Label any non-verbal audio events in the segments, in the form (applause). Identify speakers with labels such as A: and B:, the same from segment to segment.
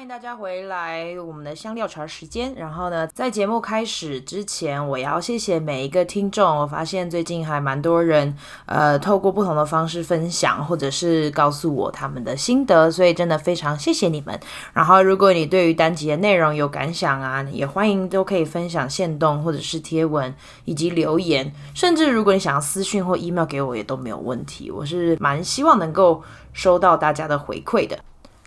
A: 欢迎大家回来我们的香料茶时间。然后呢，在节目开始之前，我要谢谢每一个听众。我发现最近还蛮多人，呃，透过不同的方式分享，或者是告诉我他们的心得，所以真的非常谢谢你们。然后，如果你对于单集的内容有感想啊，也欢迎都可以分享线动或者是贴文以及留言，甚至如果你想要私讯或 email 给我，也都没有问题。我是蛮希望能够收到大家的回馈的。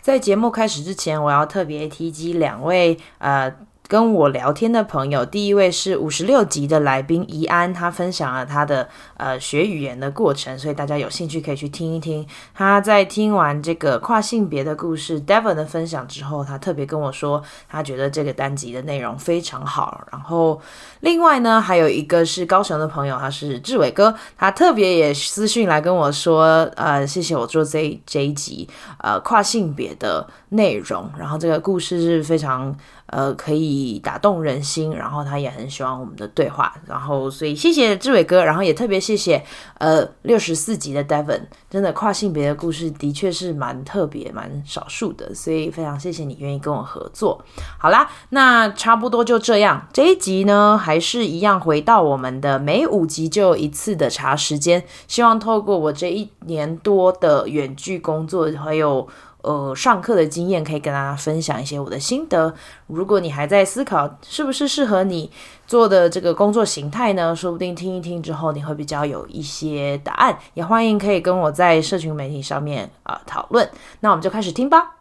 A: 在节目开始之前，我要特别提及两位呃。跟我聊天的朋友，第一位是五十六集的来宾怡安，他分享了他的呃学语言的过程，所以大家有兴趣可以去听一听。他在听完这个跨性别的故事 Devon 的分享之后，他特别跟我说，他觉得这个单集的内容非常好。然后另外呢，还有一个是高雄的朋友，他是志伟哥，他特别也私讯来跟我说，呃，谢谢我做这这一集呃跨性别的内容，然后这个故事是非常。呃，可以打动人心，然后他也很喜欢我们的对话，然后所以谢谢志伟哥，然后也特别谢谢呃六十四集的 Devon，真的跨性别的故事的确是蛮特别、蛮少数的，所以非常谢谢你愿意跟我合作。好啦，那差不多就这样，这一集呢还是一样回到我们的每五集就一次的茶时间，希望透过我这一年多的远距工作，还有。呃，上课的经验可以跟大家分享一些我的心得。如果你还在思考是不是适合你做的这个工作形态呢，说不定听一听之后你会比较有一些答案。也欢迎可以跟我在社群媒体上面啊、讨论。那我们就开始听吧。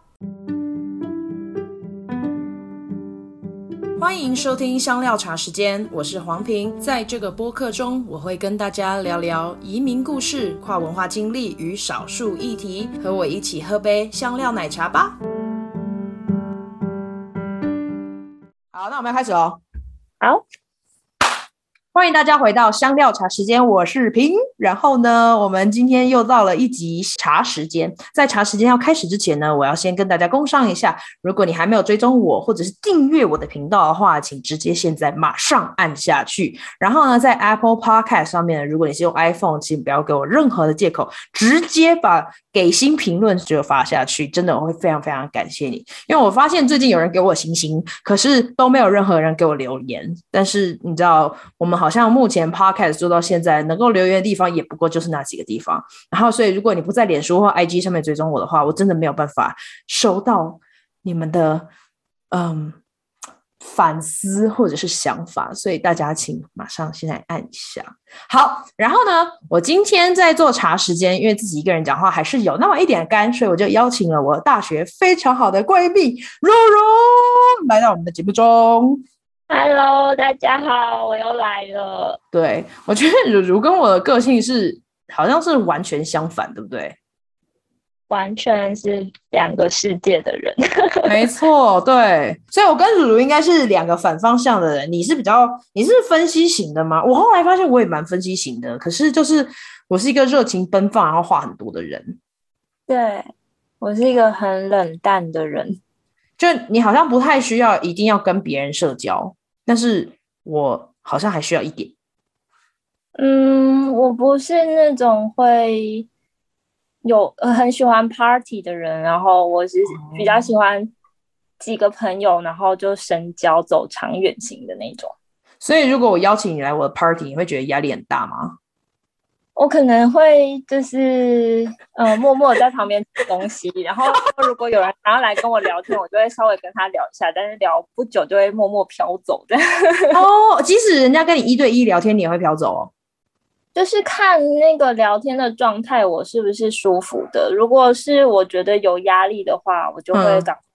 A: 欢迎收听香料茶时间，我是黄平。在这个播客中，我会跟大家聊聊移民故事、跨文化经历与少数议题。和我一起喝杯香料奶茶吧。好，那我们要开始哦。
B: 好。欢迎大家回到香料茶时间，我是平。然后呢，我们今天又到了一集茶时间。在茶时间要开始之前呢，我要先跟大家工商一下。如果你还没有追踪我或者是订阅我的频道的话，请直接现在马上按下去。然后呢，在 Apple Podcast 上面，如果你是用 iPhone，请不要给我任何的借口，直接把给星评论就发下去。真的，我会非常非常感谢你，因为我发现最近有人给我星星，可是都没有任何人给我留言。但是你知道，我们。好像目前 Podcast 做到现在，能够留言的地方也不过就是那几个地方。然后，所以如果你不在脸书或 IG 上面追踪我的话，我真的没有办法收到你们的嗯反思或者是想法。所以大家请马上现在按一下。好，然后呢，我今天在做茶时间，因为自己一个人讲话还是有那么一点干，所以我就邀请了我大学非常好的闺蜜如如来到我们的节目中。
C: Hello，大家好，我又来了。
B: 对，我觉得如如跟我的个性是好像是完全相反，对不对？
C: 完全是两个世界的人。(laughs)
B: 没错，对，所以我跟如如应该是两个反方向的人。你是比较，你是分析型的吗？我后来发现我也蛮分析型的，可是就是我是一个热情奔放然后话很多的人。
C: 对，我是一个很冷淡的人，
B: 就你好像不太需要一定要跟别人社交。但是我好像还需要一点。
C: 嗯，我不是那种会有很喜欢 party 的人，然后我是比较喜欢几个朋友，然后就深交走长远型的那种。
B: 所以，如果我邀请你来我的 party，你会觉得压力很大吗？
C: 我可能会就是呃默默在旁边吃东西，然后如果有人想要来跟我聊天，我就会稍微跟他聊一下，但是聊不久就会默默飘走的。(laughs)
B: 哦，即使人家跟你一对一聊天，你也会飘走哦？
C: 就是看那个聊天的状态，我是不是舒服的。如果是我觉得有压力的话，我就会想、嗯、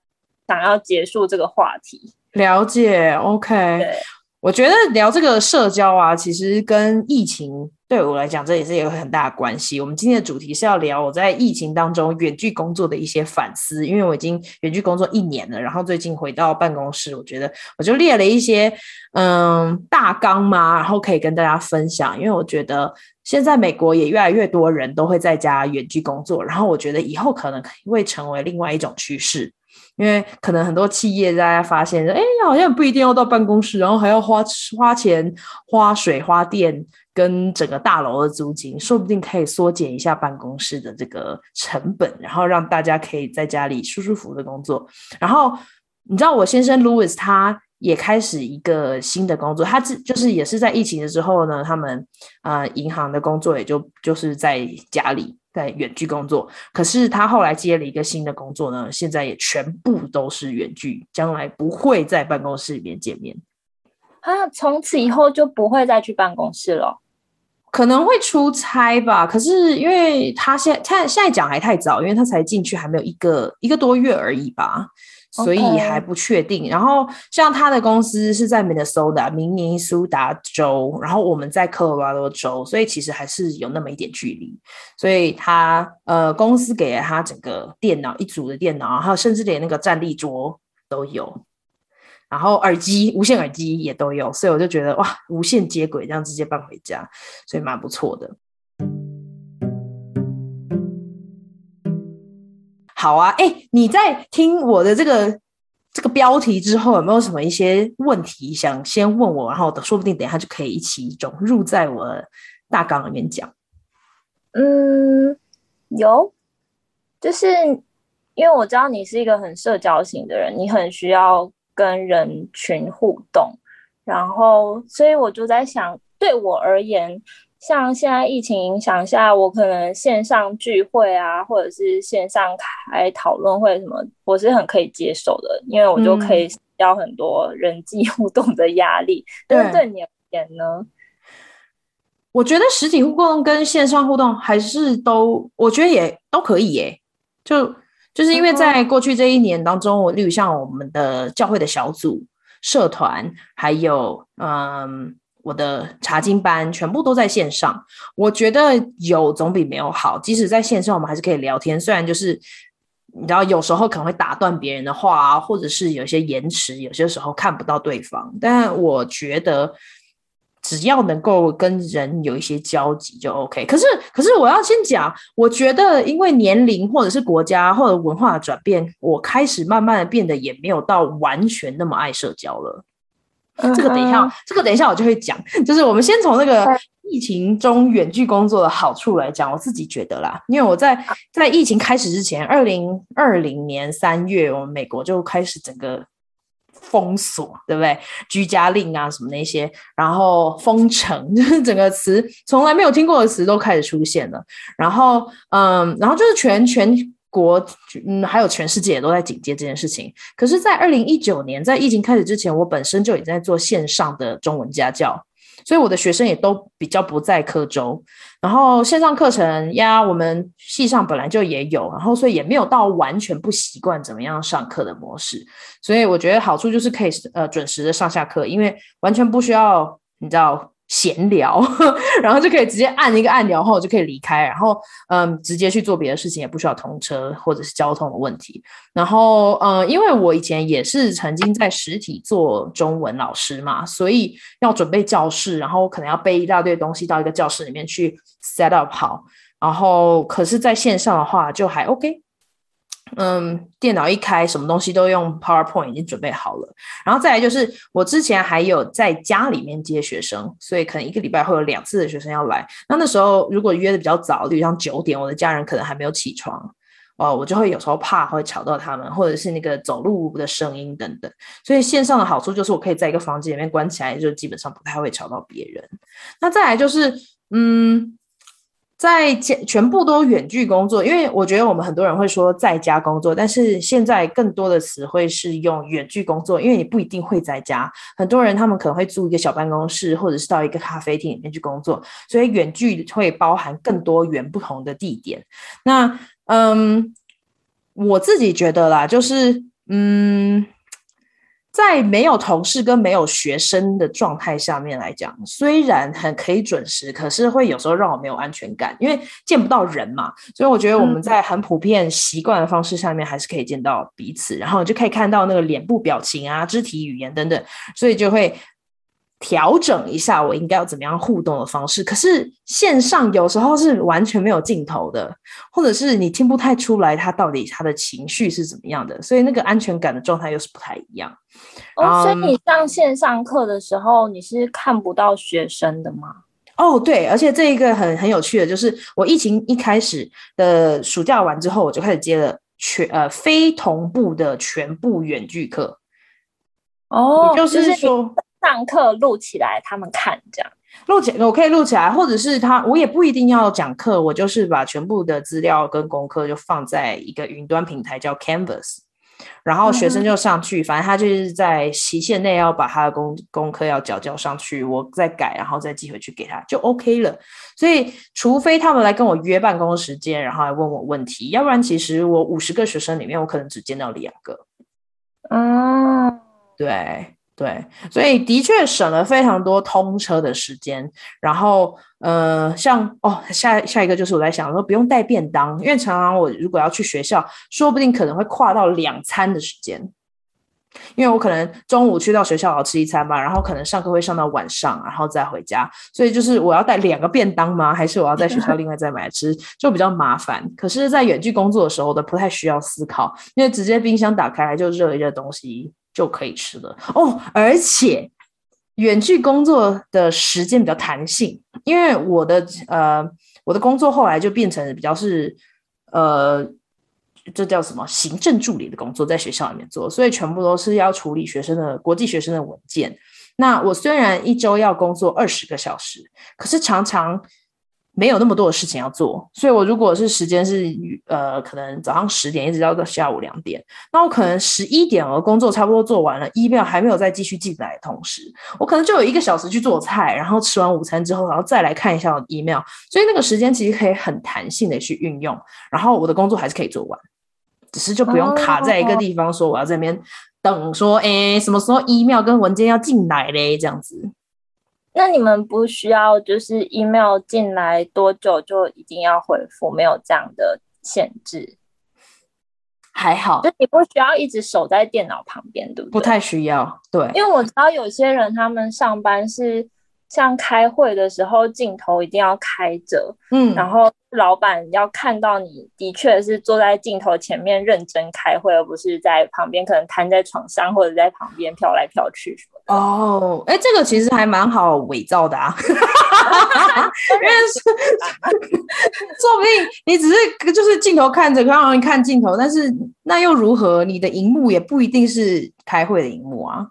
C: 想要结束这个话题。
B: 了解，OK。我觉得聊这个社交啊，其实跟疫情。对我来讲，这也是有很大的关系。我们今天的主题是要聊我在疫情当中远距工作的一些反思，因为我已经远距工作一年了，然后最近回到办公室，我觉得我就列了一些嗯大纲嘛，然后可以跟大家分享。因为我觉得现在美国也越来越多人都会在家远距工作，然后我觉得以后可能会成为另外一种趋势。因为可能很多企业大家发现，哎，好像不一定要到办公室，然后还要花花钱、花水、花电跟整个大楼的租金，说不定可以缩减一下办公室的这个成本，然后让大家可以在家里舒舒服服的工作。然后你知道，我先生 Louis 他也开始一个新的工作，他自就是也是在疫情的时候呢，他们呃银行的工作也就就是在家里。在远距工作，可是他后来接了一个新的工作呢，现在也全部都是远距，将来不会在办公室里面见面。
C: 他从此以后就不会再去办公室了，
B: 可能会出差吧。可是因为他现在他现在讲还太早，因为他才进去还没有一个一个多月而已吧。所以还不确定。然后像他的公司是在 Minnesota 明尼苏达州，然后我们在科罗拉多州，所以其实还是有那么一点距离。所以他呃公司给了他整个电脑一组的电脑，还有甚至连那个站立桌都有，然后耳机无线耳机也都有。所以我就觉得哇，无线接轨这样直接搬回家，所以蛮不错的。好啊，哎、你在听我的这个这个标题之后，有没有什么一些问题想先问我？然后说不定等一下就可以一起融入在我大纲里面讲。
C: 嗯，有，就是因为我知道你是一个很社交型的人，你很需要跟人群互动，然后所以我就在想，对我而言。像现在疫情影响下，我可能线上聚会啊，或者是线上开讨论会什么，我是很可以接受的，因为我就可以消很多人际 (laughs) 互动的压力。但是对你而言呢？
B: 我觉得实体互动跟线上互动还是都，我觉得也都可以耶。就就是因为在过去这一年当中，我例如像我们的教会的小组、社团，还有嗯。我的查经班全部都在线上，我觉得有总比没有好。即使在线上，我们还是可以聊天，虽然就是你知道，有时候可能会打断别人的话啊，或者是有些延迟，有些时候看不到对方。但我觉得只要能够跟人有一些交集就 OK。可是，可是我要先讲，我觉得因为年龄或者是国家或者文化的转变，我开始慢慢的变得也没有到完全那么爱社交了。这个等一下，uh. 这个等一下我就会讲。(laughs) 就是我们先从那个疫情中远距工作的好处来讲，我自己觉得啦，因为我在在疫情开始之前，二零二零年三月，我们美国就开始整个封锁，对不对？居家令啊什么那些，然后封城，(laughs) 就是整个词从来没有听过的词都开始出现了。然后，嗯，然后就是全全。国嗯，还有全世界也都在警戒这件事情。可是，在二零一九年，在疫情开始之前，我本身就已经在做线上的中文家教，所以我的学生也都比较不在科州。然后线上课程呀，我们系上本来就也有，然后所以也没有到完全不习惯怎么样上课的模式。所以我觉得好处就是可以呃准时的上下课，因为完全不需要你知道。闲聊，然后就可以直接按一个按钮，然后就可以离开，然后嗯，直接去做别的事情，也不需要通车或者是交通的问题。然后嗯，因为我以前也是曾经在实体做中文老师嘛，所以要准备教室，然后可能要背一大堆东西到一个教室里面去 set up 好。然后可是在线上的话就还 OK。嗯，电脑一开，什么东西都用 PowerPoint 已经准备好了。然后再来就是，我之前还有在家里面接学生，所以可能一个礼拜会有两次的学生要来。那那时候如果约的比较早，比如像九点，我的家人可能还没有起床，哦，我就会有时候怕会吵到他们，或者是那个走路的声音等等。所以线上的好处就是，我可以在一个房间里面关起来，就基本上不太会吵到别人。那再来就是，嗯。在家全部都远距工作，因为我觉得我们很多人会说在家工作，但是现在更多的词汇是用远距工作，因为你不一定会在家。很多人他们可能会租一个小办公室，或者是到一个咖啡厅里面去工作，所以远距会包含更多元不同的地点。那嗯，我自己觉得啦，就是嗯。在没有同事跟没有学生的状态下面来讲，虽然很可以准时，可是会有时候让我没有安全感，因为见不到人嘛。所以我觉得我们在很普遍习惯的方式下面，还是可以见到彼此，然后就可以看到那个脸部表情啊、肢体语言等等，所以就会调整一下我应该要怎么样互动的方式。可是线上有时候是完全没有镜头的，或者是你听不太出来他到底他的情绪是怎么样的，所以那个安全感的状态又是不太一样。
C: 哦，所以你上线上课的时候，你是看不到学生的吗？
B: 哦，对，而且这一个很很有趣的，就是我疫情一开始的暑假完之后，我就开始接了全呃非同步的全部远距课。
C: 哦，
B: 就是说，就是
C: 上课录起来他们看这样，
B: 录起我可以录起来，或者是他我也不一定要讲课，我就是把全部的资料跟功课就放在一个云端平台叫 Canvas。然后学生就上去，嗯、反正他就是在期限内要把他的功功课要交交上去，我再改，然后再寄回去给他，就 OK 了。所以，除非他们来跟我约办公时间，然后来问我问题，要不然其实我五十个学生里面，我可能只见到两个。
C: 嗯，
B: 对。对，所以的确省了非常多通车的时间。然后，呃，像哦，下下一个就是我在想说，不用带便当，因为常常我如果要去学校，说不定可能会跨到两餐的时间。因为我可能中午去到学校要吃一餐吧，然后可能上课会上到晚上，然后再回家。所以就是我要带两个便当吗？还是我要在学校另外再买吃，就比较麻烦。可是，在远距工作的时候，都不太需要思考，因为直接冰箱打开来就热一热东西。就可以吃了哦，而且远距工作的时间比较弹性，因为我的呃我的工作后来就变成比较是呃这叫什么行政助理的工作，在学校里面做，所以全部都是要处理学生的国际学生的文件。那我虽然一周要工作二十个小时，可是常常。没有那么多的事情要做，所以我如果是时间是呃，可能早上十点一直到下午两点，那我可能十一点我工作差不多做完了，email 还没有再继续进来的同时，我可能就有一个小时去做菜，然后吃完午餐之后，然后再来看一下我的 email，所以那个时间其实可以很弹性的去运用，然后我的工作还是可以做完，只是就不用卡在一个地方说我要在那边等说，哎，什么时候 email 跟文件要进来嘞，这样子。
C: 那你们不需要就是 email 进来多久就一定要回复，没有这样的限制？
B: 还好，
C: 就你不需要一直守在电脑旁边，对不对？
B: 不太需要，对。
C: 因为我知道有些人他们上班是像开会的时候镜头一定要开着，嗯，然后。老板要看到你的确是坐在镜头前面认真开会，而不是在旁边可能瘫在床上或者在旁边飘来飘去什么的。
B: 哦，哎，这个其实还蛮好伪造的啊，(laughs) 因为是 (laughs) 说不定你只是就是镜头看着，刚好你看镜头，但是那又如何？你的荧幕也不一定是开会的荧幕啊。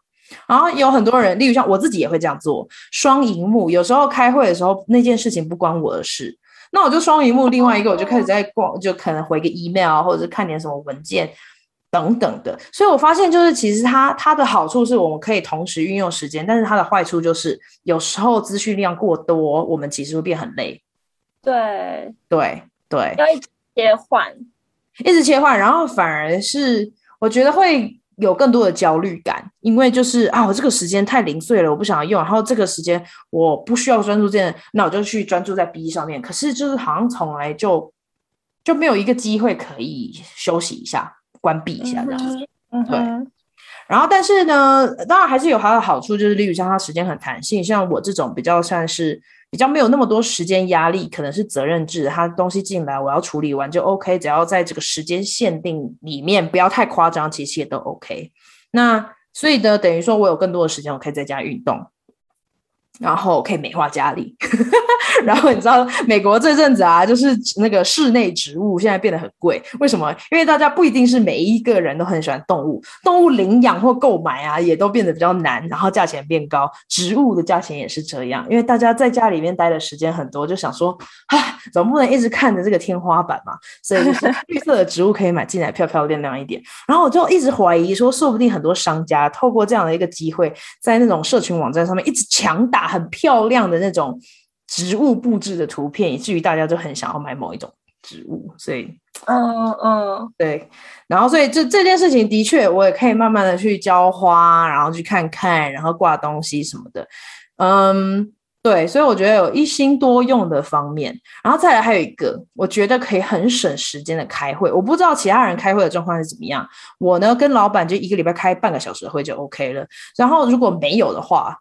B: 然后有很多人，例如像我自己也会这样做，双荧幕。有时候开会的时候，那件事情不关我的事。那我就双荧幕，另外一个我就开始在逛，就可能回个 email 或者是看点什么文件等等的。所以我发现，就是其实它它的好处是我们可以同时运用时间，但是它的坏处就是有时候资讯量过多，我们其实会变很累。
C: 对
B: 对对，
C: 要一直切换，
B: 一直切换，然后反而是我觉得会。有更多的焦虑感，因为就是啊，我这个时间太零碎了，我不想要用。然后这个时间我不需要专注这件，那我就去专注在 B 上面。可是就是好像从来就就没有一个机会可以休息一下、关闭一下这样子。
C: 嗯，
B: 对。然后但是呢，当然还是有它的好处，就是例如像它时间很弹性，像我这种比较算是。比较没有那么多时间压力，可能是责任制，它东西进来我要处理完就 OK，只要在这个时间限定里面不要太夸张，其实也都 OK。那所以呢，等于说我有更多的时间，我可以在家运动。然后可以美化家里，(laughs) 然后你知道美国这阵子啊，就是那个室内植物现在变得很贵，为什么？因为大家不一定是每一个人都很喜欢动物，动物领养或购买啊，也都变得比较难，然后价钱变高，植物的价钱也是这样，因为大家在家里面待的时间很多，就想说，啊，总不能一直看着这个天花板嘛，所以就是 (laughs) 绿色的植物可以买进来，漂漂亮亮一点。然后我就一直怀疑说，说不定很多商家透过这样的一个机会，在那种社群网站上面一直强打。很漂亮的那种植物布置的图片，以至于大家就很想要买某一种植物，所以，
C: 嗯嗯，
B: 对，然后所以这这件事情的确，我也可以慢慢的去浇花，然后去看看，然后挂东西什么的，嗯，对，所以我觉得有一心多用的方面，然后再来还有一个，我觉得可以很省时间的开会，我不知道其他人开会的状况是怎么样，我呢跟老板就一个礼拜开半个小时的会就 OK 了，然后如果没有的话。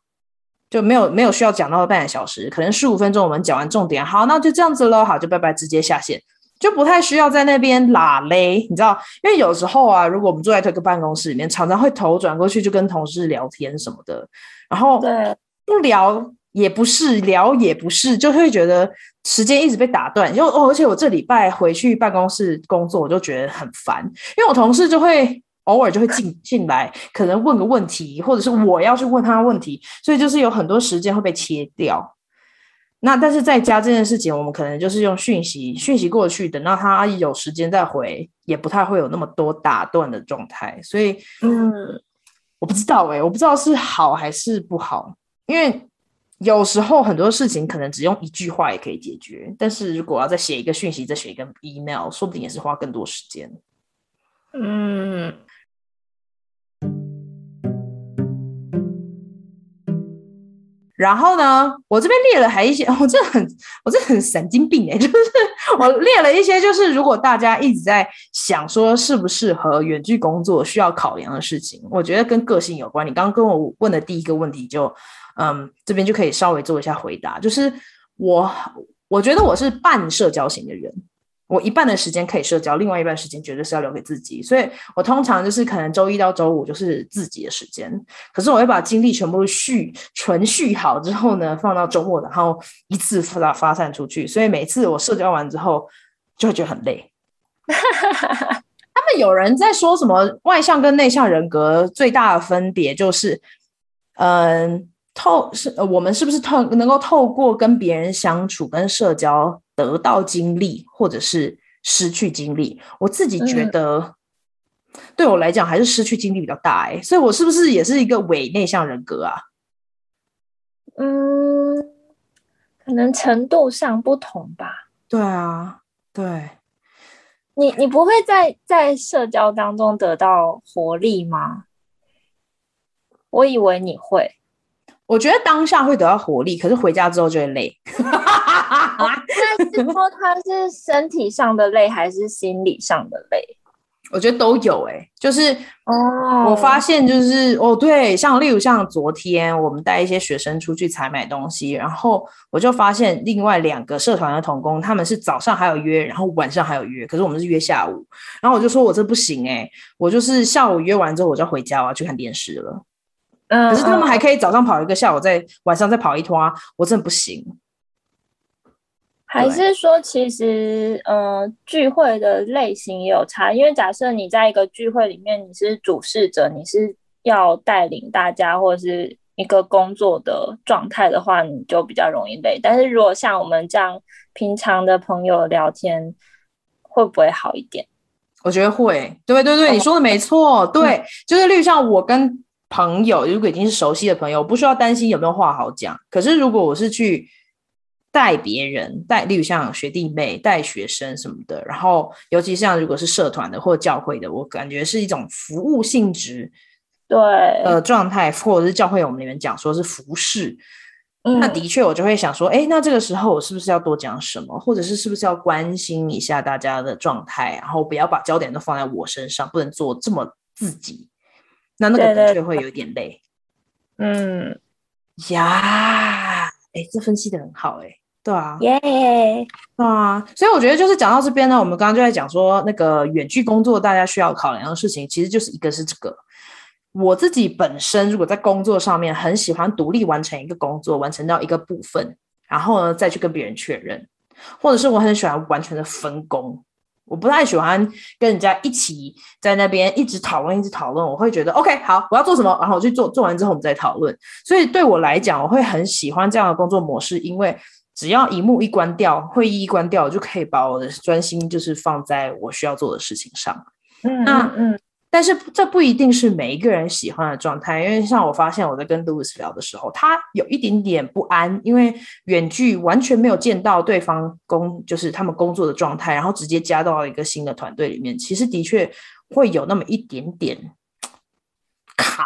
B: 就没有没有需要讲到半个小时，可能十五分钟我们讲完重点，好，那就这样子喽，好，就拜拜，直接下线，就不太需要在那边拉嘞，你知道？因为有时候啊，如果我们坐在这个办公室里面，常常会头转过去就跟同事聊天什么的，然后
C: 对
B: 不聊也不是，聊也不是，就会觉得时间一直被打断，就哦，而且我这礼拜回去办公室工作，我就觉得很烦，因为我同事就会。偶尔就会进 (laughs) 进来，可能问个问题，或者是我要去问他问题，所以就是有很多时间会被切掉。那但是在家这件事情，我们可能就是用讯息讯息过去，等到他有时间再回，也不太会有那么多打断的状态。所以，嗯，我不知道哎、我不知道是好还是不好，因为有时候很多事情可能只用一句话也可以解决，但是如果要再写一个讯息，再写一个 email，说不定也是花更多时间。嗯。然后呢，我这边列了还一些，(laughs) 我这很，我这很神经病哎，(laughs) 就是我列了一些，就是如果大家一直在想说适不适合远距工作需要考量的事情，我觉得跟个性有关。你刚刚跟我问的第一个问题就，就嗯，这边就可以稍微做一下回答，就是我我觉得我是半社交型的人。我一半的时间可以社交，另外一半时间绝对是要留给自己，所以我通常就是可能周一到周五就是自己的时间，可是我会把精力全部蓄存蓄好之后呢，放到周末，然后一次发发散出去，所以每次我社交完之后就会觉得很累。(laughs) 他们有人在说什么外向跟内向人格最大的分别就是，嗯，透是我们是不是透能够透过跟别人相处跟社交。得到经历，或者是失去经历，我自己觉得，对我来讲还是失去经历比较大哎，所以我是不是也是一个伪内向人格啊？
C: 嗯，可能程度上不同吧。
B: 对啊，对，
C: 你你不会在在社交当中得到活力吗？我以为你会。
B: 我觉得当下会得到活力，可是回家之后就会累。
C: 哦、(laughs) 那是说他是身体上的累，还是心理上的累？(laughs)
B: 我觉得都有诶、欸，就是哦，我发现就是哦，对，像例如像昨天我们带一些学生出去采买东西，然后我就发现另外两个社团的同工，他们是早上还有约，然后晚上还有约，可是我们是约下午，然后我就说我这不行诶、欸，我就是下午约完之后我就要回家，我要去看电视了。嗯，可是他们还可以早上跑一个，下午再晚上再跑一拖啊，我真的不行。
C: 还是说，其实呃，聚会的类型也有差，因为假设你在一个聚会里面，你是主事者，你是要带领大家，或者是一个工作的状态的话，你就比较容易累。但是如果像我们这样平常的朋友聊天，会不会好一点？
B: 我觉得会。对对对，你说的没错。对，(laughs) 就是例如像我跟朋友，如果已经是熟悉的朋友，我不需要担心有没有话好讲。可是如果我是去带别人，带，例如像学弟妹、带学生什么的，然后尤其像如果是社团的或教会的，我感觉是一种服务性质，
C: 对，
B: 呃，状态，或者是教会我们里面讲说是服侍，嗯，那的确我就会想说，哎，那这个时候我是不是要多讲什么，或者是是不是要关心一下大家的状态，然后不要把焦点都放在我身上，不能做这么自己，那那个的确会有点累，
C: 嗯，
B: 呀，哎，这分析的很好，哎。对啊，
C: 耶、yeah.，
B: 啊，所以我觉得就是讲到这边呢，我们刚刚就在讲说那个远距工作大家需要考量的事情，其实就是一个是这个，我自己本身如果在工作上面很喜欢独立完成一个工作，完成到一个部分，然后呢再去跟别人确认，或者是我很喜欢完全的分工，我不太喜欢跟人家一起在那边一直讨论一直讨论，我会觉得 OK 好，我要做什么，然后我去做，做完之后我们再讨论。所以对我来讲，我会很喜欢这样的工作模式，因为。只要荧幕一关掉，会议一关掉，我就可以把我的专心就是放在我需要做的事情上。
C: 嗯，那嗯，
B: 但是这不一定是每一个人喜欢的状态，因为像我发现我在跟 Louis 聊的时候，他有一点点不安，因为远距完全没有见到对方工，就是他们工作的状态，然后直接加到一个新的团队里面，其实的确会有那么一点点卡。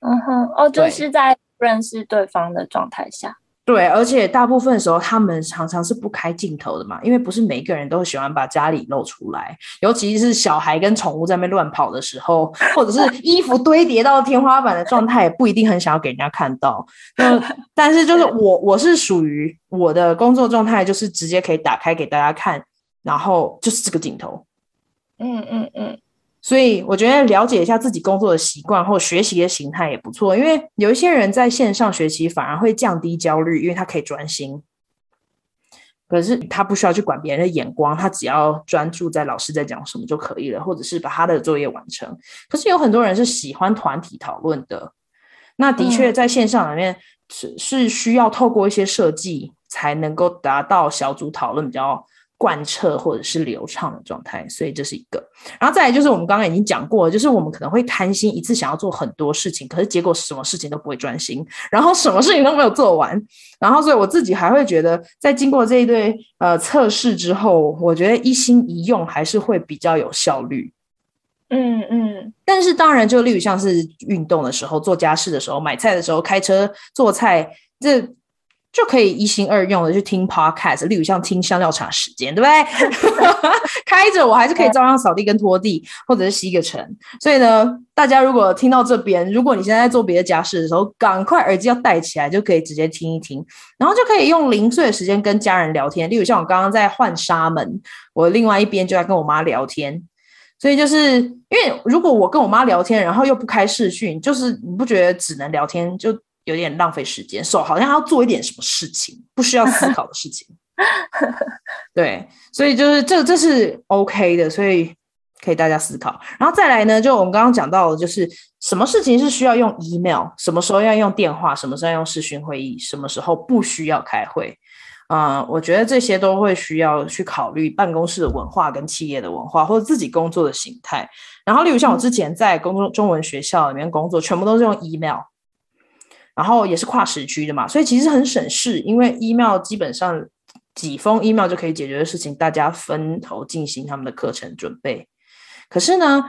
C: 嗯哼，哦，就是在不认识对方的状态下。
B: 对，而且大部分时候他们常常是不开镜头的嘛，因为不是每一个人都喜欢把家里露出来，尤其是小孩跟宠物在那边乱跑的时候，或者是 (laughs) 衣服堆叠到天花板的状态，也不一定很想要给人家看到。那 (laughs) 但是就是我，我是属于我的工作状态，就是直接可以打开给大家看，然后就是这个镜头。
C: 嗯嗯嗯。
B: 所以我觉得了解一下自己工作的习惯或学习的形态也不错，因为有一些人在线上学习反而会降低焦虑，因为他可以专心，可是他不需要去管别人的眼光，他只要专注在老师在讲什么就可以了，或者是把他的作业完成。可是有很多人是喜欢团体讨论的，那的确在线上里面是是需要透过一些设计才能够达到小组讨论比较。贯彻或者是流畅的状态，所以这是一个。然后再来就是我们刚刚已经讲过，就是我们可能会贪心，一次想要做很多事情，可是结果什么事情都不会专心，然后什么事情都没有做完。然后所以我自己还会觉得，在经过这一堆呃测试之后，我觉得一心一用还是会比较有效率。
C: 嗯嗯。
B: 但是当然，就例如像是运动的时候、做家事的时候、买菜的时候、开车做菜这。就可以一心二用的去听 podcast，例如像听香料茶时间，对不对？(laughs) 开着我还是可以照样扫地跟拖地，或者是吸个尘。所以呢，大家如果听到这边，如果你现在在做别的家事的时候，赶快耳机要戴起来，就可以直接听一听，然后就可以用零碎的时间跟家人聊天。例如像我刚刚在换纱门，我另外一边就在跟我妈聊天。所以就是因为如果我跟我妈聊天，然后又不开视讯，就是你不觉得只能聊天就？有点浪费时间，手好像要做一点什么事情，不需要思考的事情。(laughs) 对，所以就是这这是 OK 的，所以可以大家思考。然后再来呢，就我们刚刚讲到的，就是什么事情是需要用 email，什么时候要用电话，什么时候要用视讯会议，什么时候不需要开会。啊、呃，我觉得这些都会需要去考虑办公室的文化跟企业的文化，或者自己工作的形态。然后，例如像我之前在公中中文学校里面工作，全部都是用 email。然后也是跨时区的嘛，所以其实很省事，因为 email 基本上几封 email 就可以解决的事情，大家分头进行他们的课程准备。可是呢，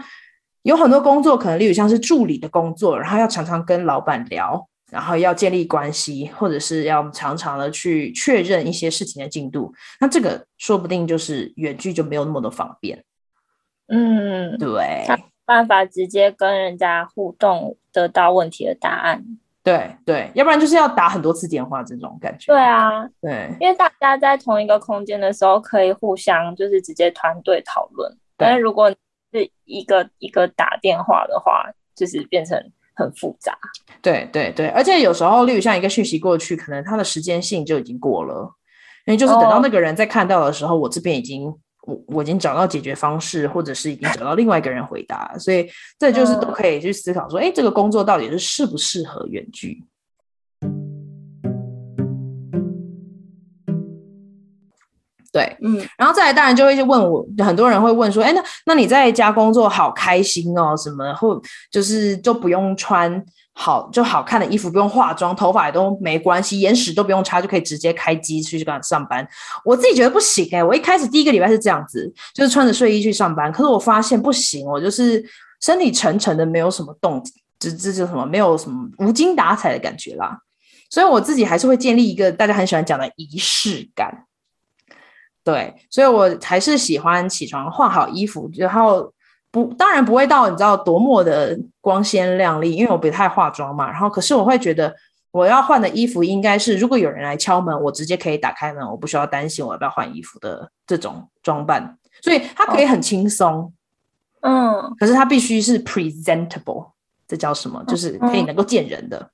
B: 有很多工作可能，例如像是助理的工作，然后要常常跟老板聊，然后要建立关系，或者是要常常的去确认一些事情的进度，那这个说不定就是远距就没有那么的方便。
C: 嗯，
B: 对，
C: 办法直接跟人家互动，得到问题的答案。
B: 对对，要不然就是要打很多次电话这种感觉。
C: 对啊，
B: 对，
C: 因为大家在同一个空间的时候，可以互相就是直接团队讨论。但是如果是一个一个打电话的话，就是变成很复杂。
B: 对对对，而且有时候，例如像一个讯息过去，可能它的时间性就已经过了，因为就是等到那个人在看到的时候，哦、我这边已经。我我已经找到解决方式，或者是已经找到另外一个人回答，所以这就是都可以去思考说，哎、嗯，这个工作到底是适不适合远距？对，嗯，然后再来，当然就会问我，很多人会问说，哎，那那你在家工作好开心哦，什么或就是就不用穿。好就好看的衣服，不用化妆，头发也都没关系，眼屎都不用擦，就可以直接开机去去上班。我自己觉得不行哎、欸，我一开始第一个礼拜是这样子，就是穿着睡衣去上班，可是我发现不行，我就是身体沉沉的，没有什么动，这这叫什么没有什么无精打采的感觉啦。所以我自己还是会建立一个大家很喜欢讲的仪式感。对，所以我还是喜欢起床换好衣服，然后。不，当然不会到你知道多么的光鲜亮丽，因为我不太化妆嘛。然后，可是我会觉得我要换的衣服应该是，如果有人来敲门，我直接可以打开门，我不需要担心我要不要换衣服的这种装扮。所以它可以很轻松，
C: 嗯，
B: 可是它必须是 presentable，这叫什么？就是可以能够见人的。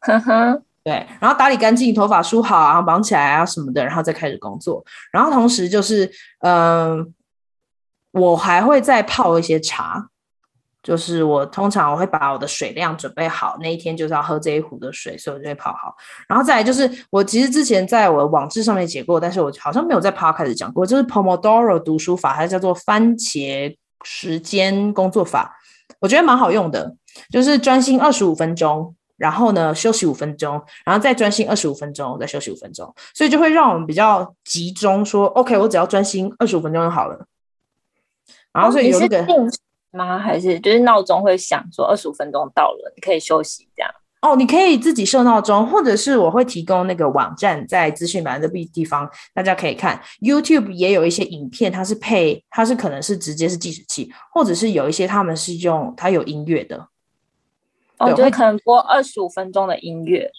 C: 呵呵，
B: 对。然后打理干净，头发梳好，然后绑起来啊什么的，然后再开始工作。然后同时就是，嗯、我还会再泡一些茶，就是我通常我会把我的水量准备好，那一天就是要喝这一壶的水，所以我就会泡好。然后再来就是，我其实之前在我的网志上面写过，但是我好像没有在 p o 开始讲过，就是 Pomodoro 读书法，还叫做番茄时间工作法，我觉得蛮好用的，就是专心二十五分钟，然后呢休息五分钟，然后再专心二十五分钟，再休息五分钟，所以就会让我们比较集中说，说 OK，我只要专心二十五分钟就好了。然后所以有一个
C: 定时吗？还是就是闹钟会响说二十五分钟到了，你可以休息这样？
B: 哦，你可以自己设闹钟，或者是我会提供那个网站在资讯栏的地方，大家可以看。YouTube 也有一些影片，它是配，它是可能是直接是计时器，或者是有一些他们是用它有音乐的。
C: 哦，对，可能播二十五分钟的音乐，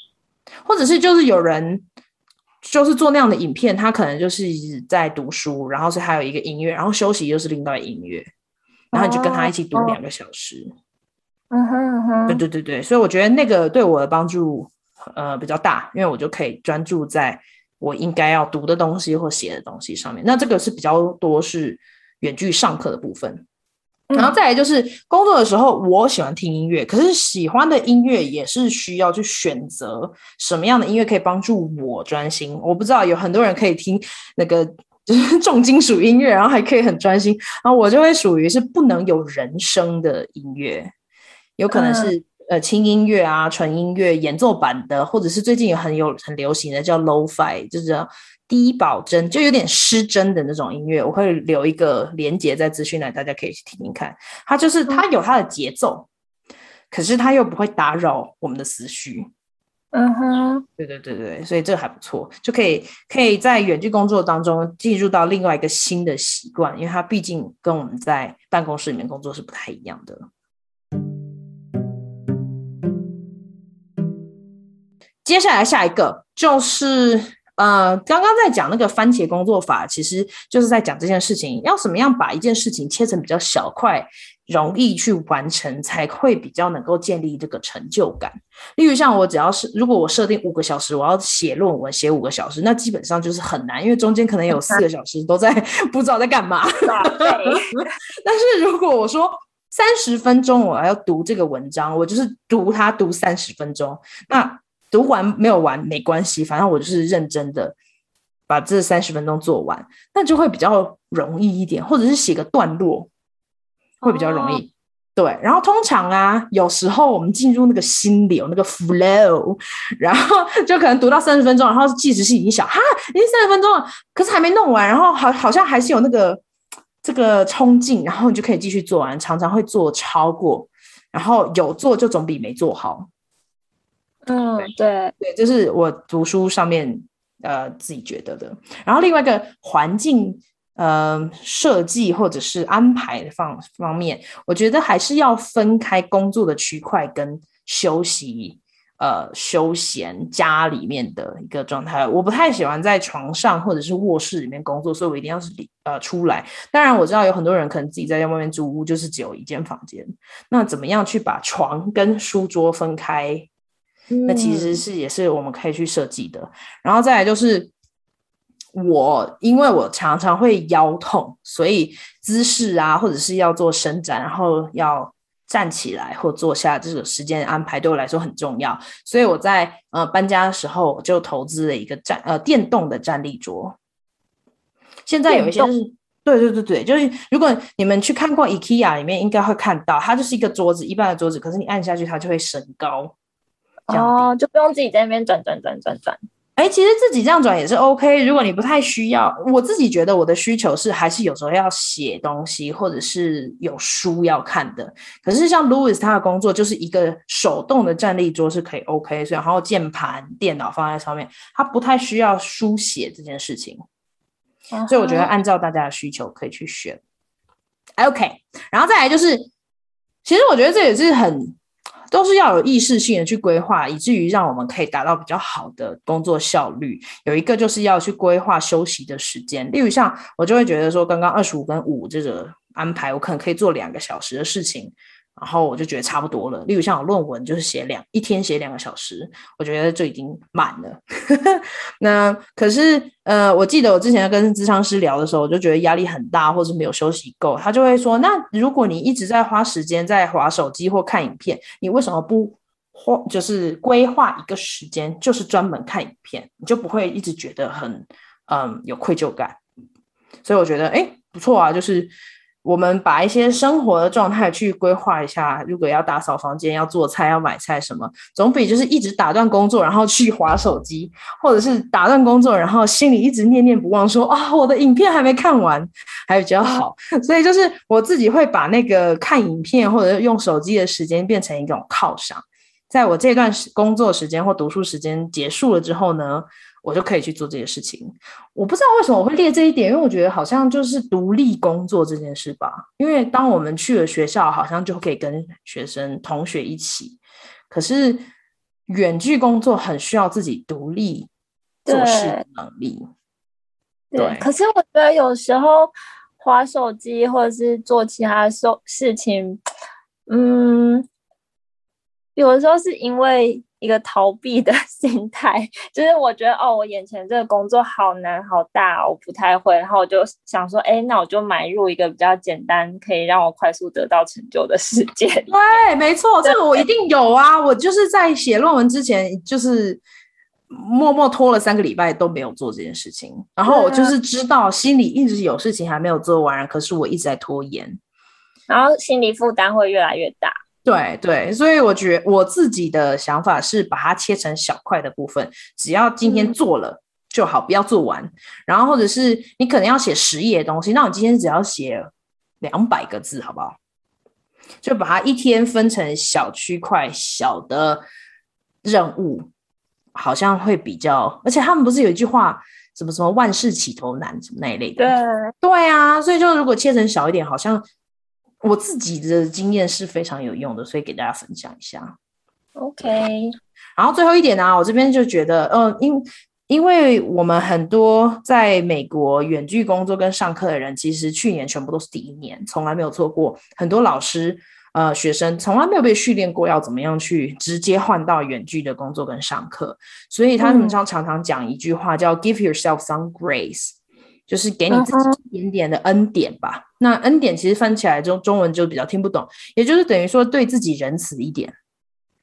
B: 或者是就是有人就是做那样的影片，他可能就是在读书，然后是还有一个音乐，然后休息又是另外音乐，然后你就跟他一起读两个小时。
C: 嗯哼嗯哼，
B: 对对对对，所以我觉得那个对我的帮助呃比较大，因为我就可以专注在我应该要读的东西或写的东西上面。那这个是比较多是远距上课的部分，然后再来就是工作的时候，我喜欢听音乐，可是喜欢的音乐也是需要去选择什么样的音乐可以帮助我专心。我不知道有很多人可以听那个就是 (laughs) 重金属音乐，然后还可以很专心，然后我就会属于是不能有人声的音乐。有可能是呃轻音乐啊、纯音乐、演奏版的，或者是最近有很有很流行的叫 Lo-Fi，就是叫低保真，就有点失真的那种音乐。我会留一个连接在资讯栏，大家可以去听听看。它就是它有它的节奏，嗯、可是它又不会打扰我们的思绪。
C: 嗯哼，
B: 对对对对，所以这个还不错，就可以可以在远距工作当中进入到另外一个新的习惯，因为它毕竟跟我们在办公室里面工作是不太一样的。接下来下一个就是呃，刚刚在讲那个番茄工作法，其实就是在讲这件事情要怎么样把一件事情切成比较小块，容易去完成，才会比较能够建立这个成就感。例如像我只要是如果我设定五个小时，我要写论文写五个小时，那基本上就是很难，因为中间可能有四个小时都在不知道在干嘛。(laughs) 但是如果我说三十分钟我要读这个文章，我就是读它读三十分钟，那。读完没有完没关系，反正我就是认真的把这三十分钟做完，那就会比较容易一点，或者是写个段落会比较容易。哦、对，然后通常啊，有时候我们进入那个心流那个 flow，然后就可能读到三十分钟，然后计时器已经响，哈，已经三十分钟了，可是还没弄完，然后好好像还是有那个这个冲劲，然后你就可以继续做完，常常会做超过，然后有做就总比没做好。
C: 嗯，对
B: 对，这是我读书上面呃自己觉得的。然后另外一个环境呃设计或者是安排的方方面，我觉得还是要分开工作的区块跟休息呃休闲家里面的一个状态。我不太喜欢在床上或者是卧室里面工作，所以我一定要是呃出来。当然我知道有很多人可能自己在外面租屋，就是只有一间房间。那怎么样去把床跟书桌分开？那其实是也是我们可以去设计的，嗯、然后再来就是我，因为我常常会腰痛，所以姿势啊，或者是要做伸展，然后要站起来或坐下，这个时间安排对我来说很重要。所以我在呃搬家的时候就投资了一个站呃电动的站立桌。现在有一些是，对对对对，就是如果你们去看过 IKEA 里面，应该会看到它就是一个桌子，一般的桌子，可是你按下去它就会升高。
C: 哦，就不用自己在那边转转转转转。
B: 哎，其实自己这样转也是 OK。如果你不太需要，我自己觉得我的需求是还是有时候要写东西，或者是有书要看的。可是像 Louis 他的工作就是一个手动的站立桌是可以 OK，所以然后键盘、电脑放在上面，他不太需要书写这件事情。Uh. 所以我觉得按照大家的需求可以去选。OK，然后再来就是，其实我觉得这也是很。都是要有意识性的去规划，以至于让我们可以达到比较好的工作效率。有一个就是要去规划休息的时间，例如像我就会觉得说，刚刚二十五跟五这个安排，我可能可以做两个小时的事情。然后我就觉得差不多了。例如像我论文，就是写两一天写两个小时，我觉得就已经满了。(laughs) 那可是呃，我记得我之前跟咨商师聊的时候，我就觉得压力很大，或是没有休息够。他就会说：“那如果你一直在花时间在滑手机或看影片，你为什么不花就是规划一个时间，就是专门看影片，你就不会一直觉得很嗯有愧疚感。”所以我觉得哎不错啊，就是。我们把一些生活的状态去规划一下，如果要打扫房间、要做菜、要买菜什么，总比就是一直打断工作，然后去划手机，或者是打断工作，然后心里一直念念不忘说，哦、啊，我的影片还没看完，还比较好。(laughs) 所以就是我自己会把那个看影片或者用手机的时间变成一种犒赏。在我这段工作时间或读书时间结束了之后呢，我就可以去做这些事情。我不知道为什么我会列这一点，因为我觉得好像就是独立工作这件事吧。因为当我们去了学校，好像就可以跟学生、同学一起。可是远距工作很需要自己独立做事的能力。
C: 对，对，可是我觉得有时候划手机或者是做其他事事情，嗯。有的时候是因为一个逃避的 (laughs) 心态，就是我觉得哦，我眼前这个工作好难好大，我不太会，然后我就想说，哎，那我就买入一个比较简单，可以让我快速得到成就的世界。
B: 对，没错，这个我一定有啊！我就是在写论文之前，就是默默拖了三个礼拜都没有做这件事情，然后我就是知道心里一直有事情还没有做完，可是我一直在拖延，
C: 然后心理负担会越来越大。
B: 对对，所以我觉得我自己的想法是把它切成小块的部分，只要今天做了就好，不要做完。然后或者是你可能要写十页的东西，那我今天只要写两百个字，好不好？就把它一天分成小区块、小的任务，好像会比较。而且他们不是有一句话，什么什么万事起头难，什么那一类的。
C: 对
B: 对啊，所以就如果切成小一点，好像。我自己的经验是非常有用的，所以给大家分享一下。
C: OK，
B: 然后最后一点呢、啊，我这边就觉得，呃，因因为我们很多在美国远距工作跟上课的人，其实去年全部都是第一年，从来没有做过。很多老师、呃，学生从来没有被训练过要怎么样去直接换到远距的工作跟上课，所以他们常常常讲一句话叫 “Give yourself some grace”。就是给你自己一点点的恩典吧。Uh. 那恩典其实翻起来中中文就比较听不懂，也就是等于说对自己仁慈一点。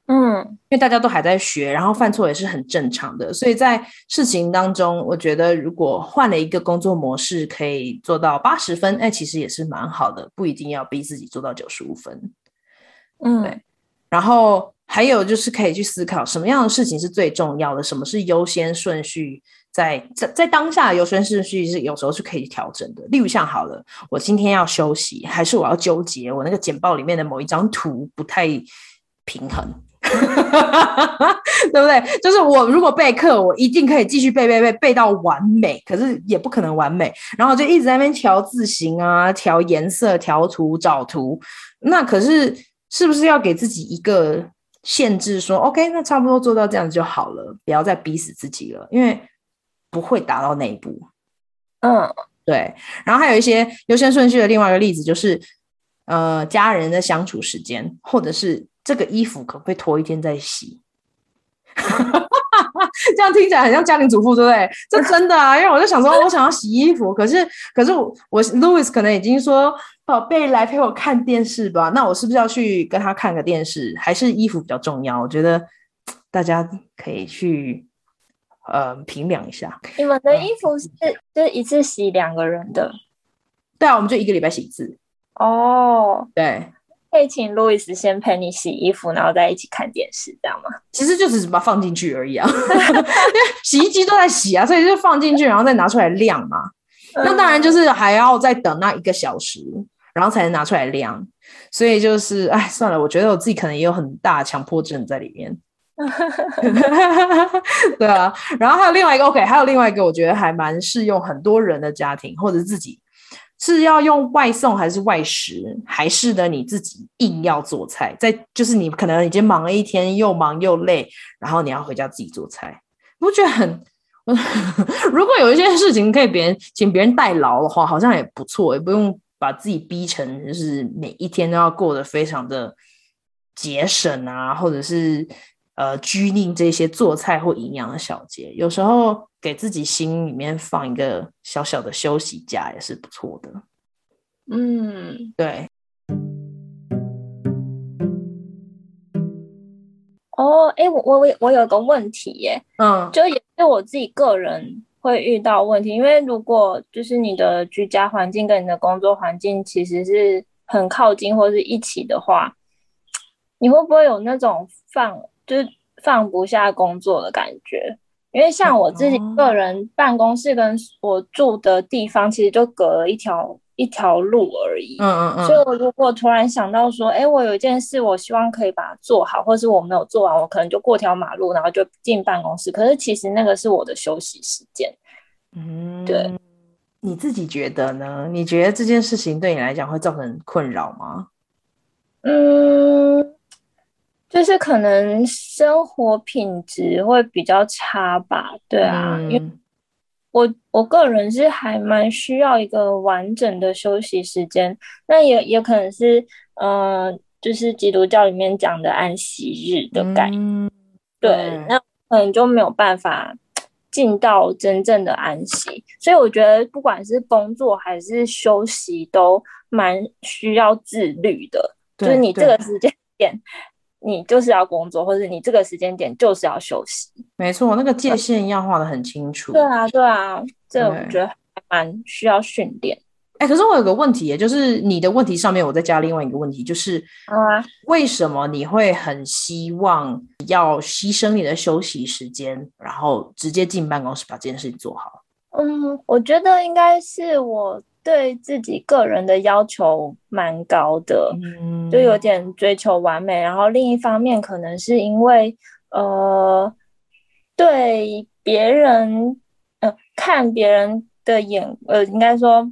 C: 嗯，
B: 因为大家都还在学，然后犯错也是很正常的。所以在事情当中，我觉得如果换了一个工作模式，可以做到八十分，哎，其实也是蛮好的，不一定要逼自己做到九十五分。
C: 嗯，
B: 对。然后还有就是可以去思考什么样的事情是最重要的，什么是优先顺序。在在在当下，优先顺序是有时候是可以调整的。例如像好了，我今天要休息，还是我要纠结我那个简报里面的某一张图不太平衡，(laughs) 对不对？就是我如果备课，我一定可以继续背背背背到完美，可是也不可能完美。然后就一直在那边调字型啊，调颜色，调图，找图。那可是是不是要给自己一个限制说，说 OK，那差不多做到这样子就好了，不要再逼死自己了，因为。不会达到那一步，
C: 嗯，
B: 对。然后还有一些优先顺序的另外一个例子，就是呃，家人的相处时间，或者是这个衣服可不可以拖一天再洗？(laughs) 这样听起来很像家庭主妇，对不对？这真的啊，因为我就想说，我想要洗衣服，可是可是我我 Louis 可能已经说，宝贝来陪我看电视吧。那我是不是要去跟他看个电视？还是衣服比较重要？我觉得大家可以去。呃，评量一下。
C: 你们的衣服是、嗯、就是一次洗两个人的？
B: 对啊，我们就一个礼拜洗一次。
C: 哦，
B: 对，
C: 可以请路易斯先陪你洗衣服，然后再一起看电视，这样吗？
B: 其实就只是把它放进去而已啊，(laughs) 因为洗衣机都在洗啊，所以就放进去，然后再拿出来晾嘛。嗯、那当然就是还要再等那一个小时，然后才能拿出来晾。所以就是，哎，算了，我觉得我自己可能也有很大强迫症在里面。(laughs) 对啊，然后还有另外一个 OK，还有另外一个，我觉得还蛮适用很多人的家庭或者自己是要用外送还是外食，还是呢你自己硬要做菜，在就是你可能已经忙了一天，又忙又累，然后你要回家自己做菜，我觉得很，(laughs) 如果有一些事情可以别人请别人代劳的话，好像也不错，也不用把自己逼成就是每一天都要过得非常的节省啊，或者是。呃，拘泥这些做菜或营养的小节，有时候给自己心里面放一个小小的休息假也是不错的。
C: 嗯，
B: 对。
C: 哦，哎，我我我我有个问题耶，
B: 嗯，
C: 就也是我自己个人会遇到问题，因为如果就是你的居家环境跟你的工作环境其实是很靠近或是一起的话，你会不会有那种放？就是放不下工作的感觉，因为像我自己个人办公室跟我住的地方，其实就隔了一条一一条路而已。
B: 嗯嗯嗯。
C: 所以我如果突然想到说，哎，我有一件事，我希望可以把它做好，或是我没有做完，我可能就过条马路，然后就进办公室。可是其实那个是我的休息时间。
B: 嗯，
C: 对。
B: 你自己觉得呢？你觉得这件事情对你来讲会造成困扰吗？
C: 嗯，就是可能生活品质会比较差吧。对啊，嗯、因为我我个人是还蛮需要一个完整的休息时间。那也也可能是，嗯、呃，就是基督教里面讲的安息日的概念。嗯、对，对那可能就没有办法。进到真正的安息，所以我觉得不管是工作还是休息，都蛮需要自律的。就是你这个时间点，你就是要工作，或者你这个时间点就是要休息。
B: 没错，那个界限要画得很清楚。
C: 对啊，对啊，这我觉得还蛮需要训练。
B: 哎、欸，可是我有个问题，也就是你的问题上面，我再加另外一个问题，就是啊，为什么你会很希望要牺牲你的休息时间，然后直接进办公室把这件事情做好？
C: 嗯，我觉得应该是我对自己个人的要求蛮高的，嗯，就有点追求完美。然后另一方面，可能是因为呃，对别人呃看别人的眼呃，应该说。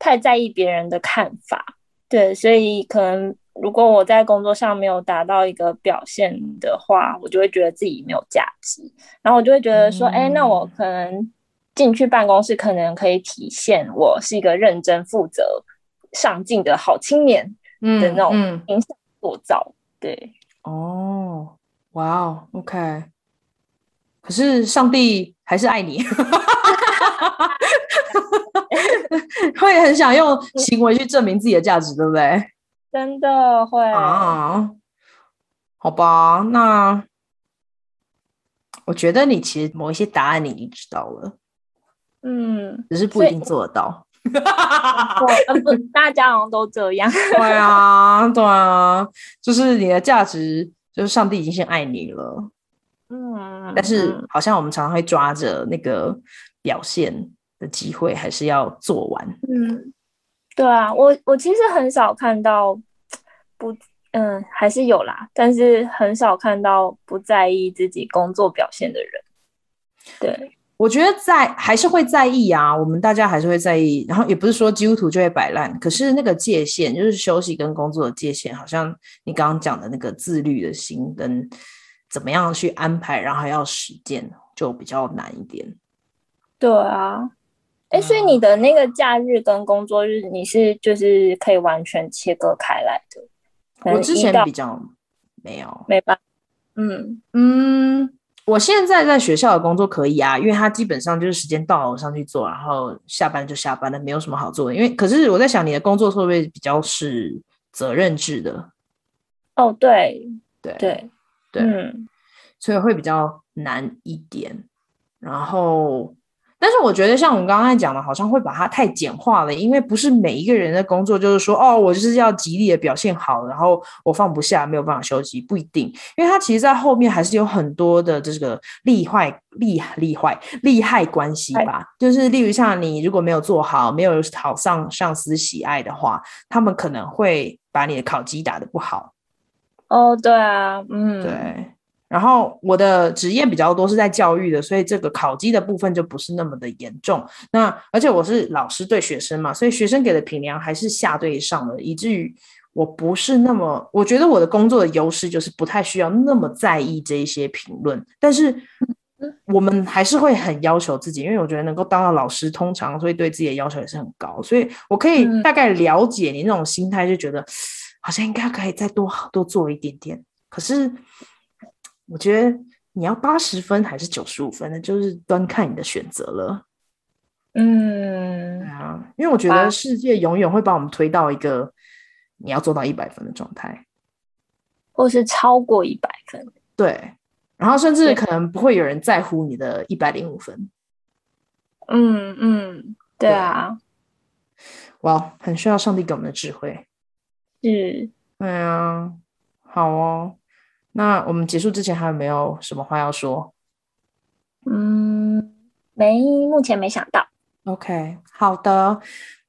C: 太在意别人的看法，对，所以可能如果我在工作上没有达到一个表现的话，我就会觉得自己没有价值，然后我就会觉得说，哎、嗯，那我可能进去办公室，可能可以体现我是一个认真负责、上进的好青年的那种形象塑造。对，
B: 哦，哇哦，OK，可是上帝还是爱你。(laughs) 会很想用行为去证明自己的价值，对不对？(laughs)
C: 真的会
B: 啊？好吧，那我觉得你其实某一些答案你已经知道了，
C: 嗯，
B: 只是不一定做得到。
C: 不 (laughs) (laughs) (laughs) 大家好像都这样。
B: 对啊，对啊，就是你的价值，就是上帝已经先爱你了。
C: 嗯，
B: 但是好像我们常常会抓着那个表现的机会还是要做完。
C: 嗯，对啊，我我其实很少看到不，嗯，还是有啦，但是很少看到不在意自己工作表现的人。对，
B: 我觉得在还是会在意啊，我们大家还是会在意。然后也不是说基督徒就会摆烂，可是那个界限，就是休息跟工作的界限，好像你刚刚讲的那个自律的心跟怎么样去安排，然后还要实践，就比较难一点。
C: 对啊。哎，所以你的那个假日跟工作日，你是就是可以完全切割开来的？
B: 我之前比较没有，
C: 没办法。嗯
B: 嗯，我现在在学校的工作可以啊，因为它基本上就是时间到了我上去做，然后下班就下班了，没有什么好做的。因为可是我在想，你的工作会不会比较是责任制的？
C: 哦，对
B: 对
C: 对
B: 对，嗯，所以会比较难一点。然后。但是我觉得，像我们刚刚讲的，好像会把它太简化了，因为不是每一个人的工作就是说，哦，我就是要极力的表现好，然后我放不下，没有办法休息，不一定，因为它其实，在后面还是有很多的这个利坏、利利坏、利害关系吧。就是例如像你如果没有做好，没有讨上上司喜爱的话，他们可能会把你的考绩打得不好。
C: 哦，对啊，嗯，
B: 对。然后我的职业比较多是在教育的，所以这个考绩的部分就不是那么的严重。那而且我是老师对学生嘛，所以学生给的评量还是下对上的，以至于我不是那么，我觉得我的工作的优势就是不太需要那么在意这一些评论。但是我们还是会很要求自己，因为我觉得能够当到老师，通常所以对自己的要求也是很高。所以我可以大概了解你那种心态，就觉得好像应该可以再多多做一点点。可是。我觉得你要八十分还是九十五分，那就是端看你的选择了。
C: 嗯，
B: 对啊，因为我觉得世界永远会把我们推到一个你要做到一百分的状态，
C: 或是超过一百分。
B: 对，然后甚至可能不会有人在乎你的一百零五分。
C: 嗯嗯，对啊。
B: 哇，很需要上帝给我们的智慧。
C: 是，
B: 对啊，好哦。那我们结束之前还有没有什么话要说？
C: 嗯，没，目前没想到。
B: OK，好的。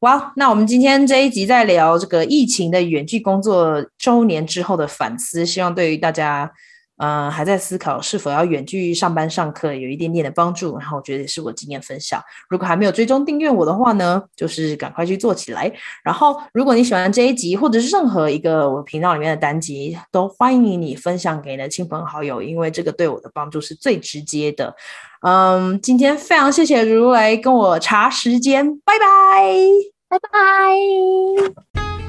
B: 哇那我们今天这一集在聊这个疫情的远距工作周年之后的反思，希望对于大家，呃，还在思考是否要远距上班上课有一点点的帮助。然后我觉得也是我经验分享。如果还没有追踪订阅我的话呢，就是赶快去做起来。然后如果你喜欢这一集，或者是任何一个我频道里面的单集，都欢迎你分享给你的亲朋好友，因为这个对我的帮助是最直接的。嗯，今天非常谢谢如来跟我查时间，拜拜，
C: 拜拜。